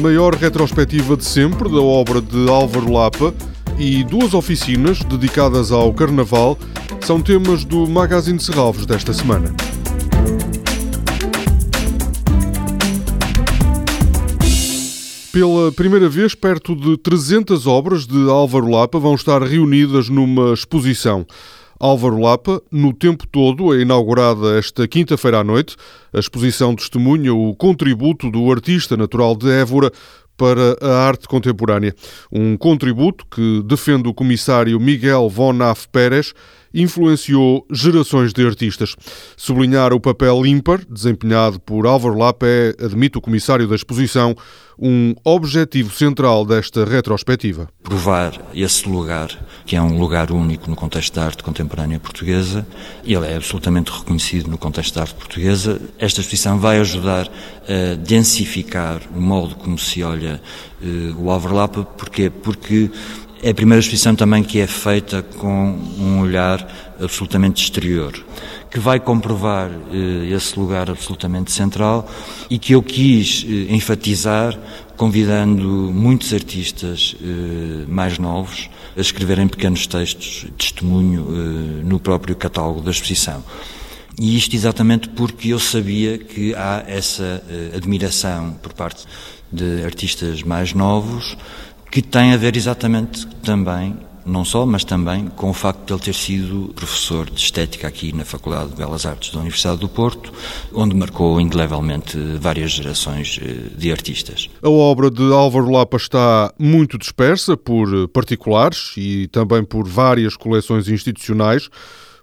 maior retrospectiva de sempre da obra de Álvaro Lapa e duas oficinas dedicadas ao Carnaval são temas do Magazine de Serralvos desta semana. Pela primeira vez, perto de 300 obras de Álvaro Lapa vão estar reunidas numa exposição. Álvaro Lapa, no tempo todo, é inaugurada esta quinta-feira à noite. A exposição testemunha o contributo do artista natural de Évora para a arte contemporânea. Um contributo que, defende o comissário Miguel Von Af Pérez, influenciou gerações de artistas. Sublinhar o papel ímpar desempenhado por Álvaro Lapa é, admite o comissário da exposição, um objetivo central desta retrospectiva. Provar esse lugar, que é um lugar único no contexto da arte contemporânea portuguesa, ele é absolutamente reconhecido no contexto da arte portuguesa. Esta exposição vai ajudar a densificar o modo como se olha uh, o Álvaro Lapa, porquê? Porque é a primeira exposição também que é feita com um olhar absolutamente exterior, que vai comprovar eh, esse lugar absolutamente central e que eu quis eh, enfatizar convidando muitos artistas eh, mais novos a escreverem pequenos textos de testemunho eh, no próprio catálogo da exposição. E isto exatamente porque eu sabia que há essa eh, admiração por parte de artistas mais novos que tem a ver exatamente também, não só, mas também com o facto de ele ter sido professor de estética aqui na Faculdade de Belas Artes da Universidade do Porto, onde marcou indelevelmente várias gerações eh, de artistas. A obra de Álvaro Lapa está muito dispersa por particulares e também por várias coleções institucionais.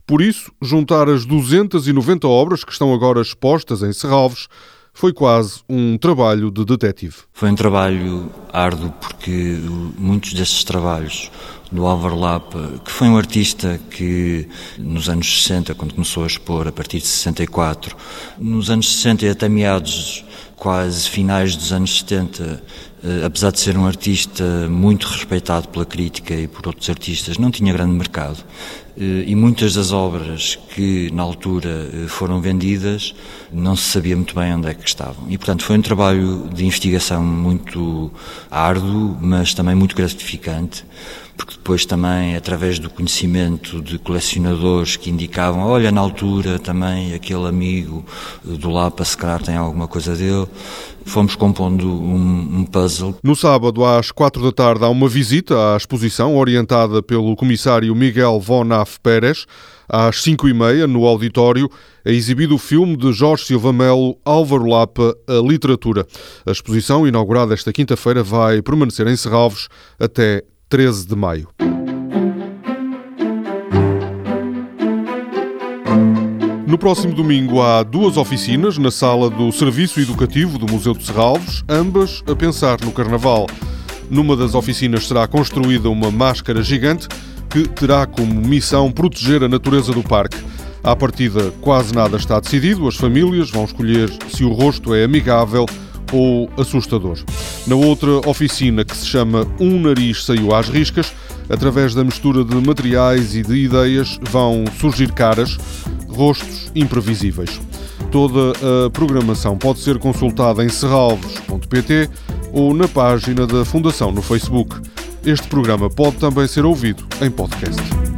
Por isso, juntar as 290 obras que estão agora expostas em Serralves foi quase um trabalho de detetive. Foi um trabalho árduo porque muitos desses trabalhos do Álvaro Lapa, que foi um artista que nos anos 60, quando começou a expor a partir de 64, nos anos 60 e até meados quase finais dos anos 70, eh, apesar de ser um artista muito respeitado pela crítica e por outros artistas, não tinha grande mercado. Eh, e muitas das obras que na altura eh, foram vendidas não se sabia muito bem onde é que estavam. E, portanto, foi um trabalho de investigação muito árduo, mas também muito gratificante, porque depois também, através do conhecimento de colecionadores que indicavam, olha, na altura também aquele amigo do Lapa, se calhar tem alguma coisa dele, fomos compondo um, um, puzzle. No sábado, às quatro da tarde, há uma visita à exposição orientada pelo comissário Miguel Von Af Pérez. Às cinco e meia, no auditório, é exibido o filme de Jorge Silva Melo, Álvaro Lapa, A Literatura. A exposição, inaugurada esta quinta-feira, vai permanecer em Serralves até 13 de maio. No próximo domingo há duas oficinas na sala do Serviço Educativo do Museu de Serralves, ambas a pensar no Carnaval. Numa das oficinas será construída uma máscara gigante que terá como missão proteger a natureza do parque. À partida, quase nada está decidido, as famílias vão escolher se o rosto é amigável ou assustador. Na outra oficina, que se chama Um Nariz Saiu às Riscas, através da mistura de materiais e de ideias vão surgir caras, rostos imprevisíveis. Toda a programação pode ser consultada em serralvos.pt ou na página da Fundação no Facebook. Este programa pode também ser ouvido em podcast.